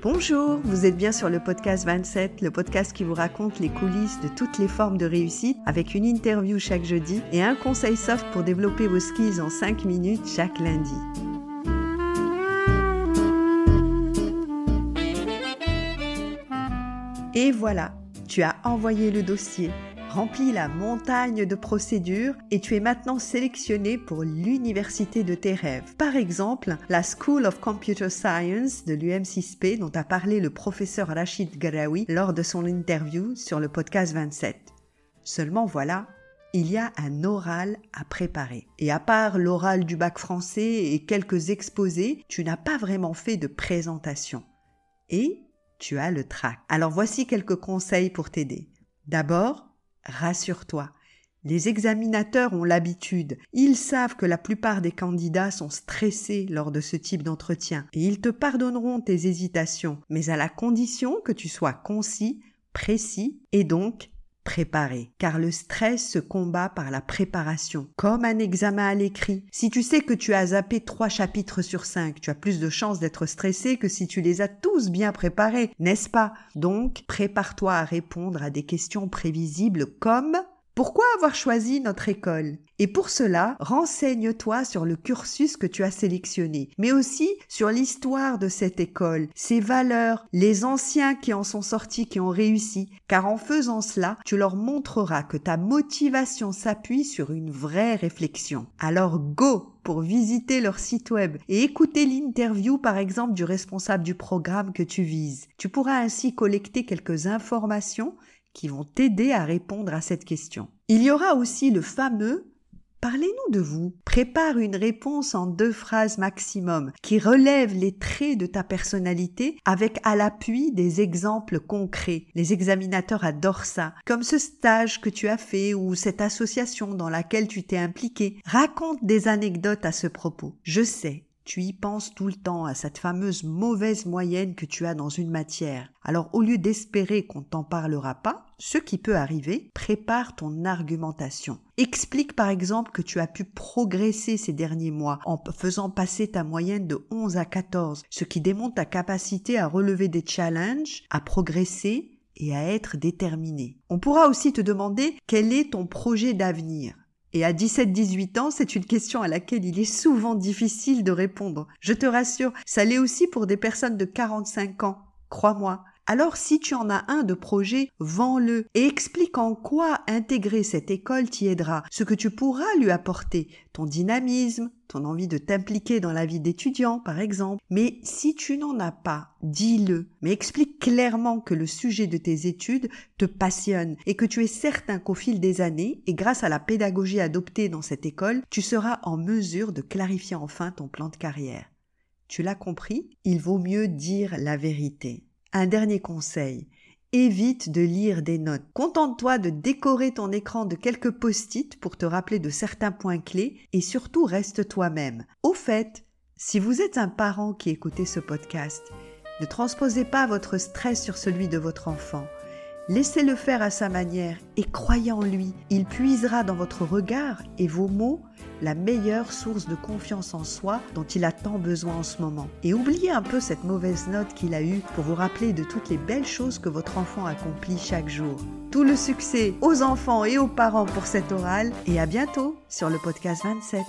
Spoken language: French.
Bonjour, vous êtes bien sur le podcast 27, le podcast qui vous raconte les coulisses de toutes les formes de réussite avec une interview chaque jeudi et un conseil soft pour développer vos skills en 5 minutes chaque lundi. Et voilà, tu as envoyé le dossier, rempli la montagne de procédures et tu es maintenant sélectionné pour l'université de tes rêves. Par exemple, la School of Computer Science de l'UM6P dont a parlé le professeur Rachid Garawi lors de son interview sur le podcast 27. Seulement voilà, il y a un oral à préparer. Et à part l'oral du bac français et quelques exposés, tu n'as pas vraiment fait de présentation. Et tu as le trac. Alors voici quelques conseils pour t'aider. D'abord, rassure-toi. Les examinateurs ont l'habitude, ils savent que la plupart des candidats sont stressés lors de ce type d'entretien et ils te pardonneront tes hésitations, mais à la condition que tu sois concis, précis et donc préparer, car le stress se combat par la préparation, comme un examen à l'écrit. Si tu sais que tu as zappé trois chapitres sur cinq, tu as plus de chances d'être stressé que si tu les as tous bien préparés, n'est-ce pas? Donc, prépare-toi à répondre à des questions prévisibles comme pourquoi avoir choisi notre école? Et pour cela, renseigne-toi sur le cursus que tu as sélectionné, mais aussi sur l'histoire de cette école, ses valeurs, les anciens qui en sont sortis, qui ont réussi, car en faisant cela, tu leur montreras que ta motivation s'appuie sur une vraie réflexion. Alors go pour visiter leur site web et écouter l'interview par exemple du responsable du programme que tu vises. Tu pourras ainsi collecter quelques informations qui vont t'aider à répondre à cette question. Il y aura aussi le fameux Parlez-nous de vous. Prépare une réponse en deux phrases maximum qui relève les traits de ta personnalité avec à l'appui des exemples concrets. Les examinateurs adorent ça, comme ce stage que tu as fait ou cette association dans laquelle tu t'es impliqué. Raconte des anecdotes à ce propos. Je sais, tu y penses tout le temps à cette fameuse mauvaise moyenne que tu as dans une matière. Alors au lieu d'espérer qu'on t'en parlera pas, ce qui peut arriver, prépare ton argumentation. Explique par exemple que tu as pu progresser ces derniers mois en faisant passer ta moyenne de 11 à 14, ce qui démontre ta capacité à relever des challenges, à progresser et à être déterminé. On pourra aussi te demander quel est ton projet d'avenir. Et à 17-18 ans, c'est une question à laquelle il est souvent difficile de répondre. Je te rassure, ça l'est aussi pour des personnes de 45 ans. Crois-moi, alors si tu en as un de projet, vends-le et explique en quoi intégrer cette école t'y aidera, ce que tu pourras lui apporter, ton dynamisme, ton envie de t'impliquer dans la vie d'étudiant par exemple. Mais si tu n'en as pas, dis-le, mais explique clairement que le sujet de tes études te passionne et que tu es certain qu'au fil des années, et grâce à la pédagogie adoptée dans cette école, tu seras en mesure de clarifier enfin ton plan de carrière. Tu l'as compris? Il vaut mieux dire la vérité. Un dernier conseil. Évite de lire des notes. Contente-toi de décorer ton écran de quelques post-it pour te rappeler de certains points clés et surtout reste toi-même. Au fait, si vous êtes un parent qui écoutez ce podcast, ne transposez pas votre stress sur celui de votre enfant. Laissez-le faire à sa manière et croyez en lui. Il puisera dans votre regard et vos mots la meilleure source de confiance en soi dont il a tant besoin en ce moment. Et oubliez un peu cette mauvaise note qu'il a eue pour vous rappeler de toutes les belles choses que votre enfant accomplit chaque jour. Tout le succès aux enfants et aux parents pour cet oral et à bientôt sur le podcast 27.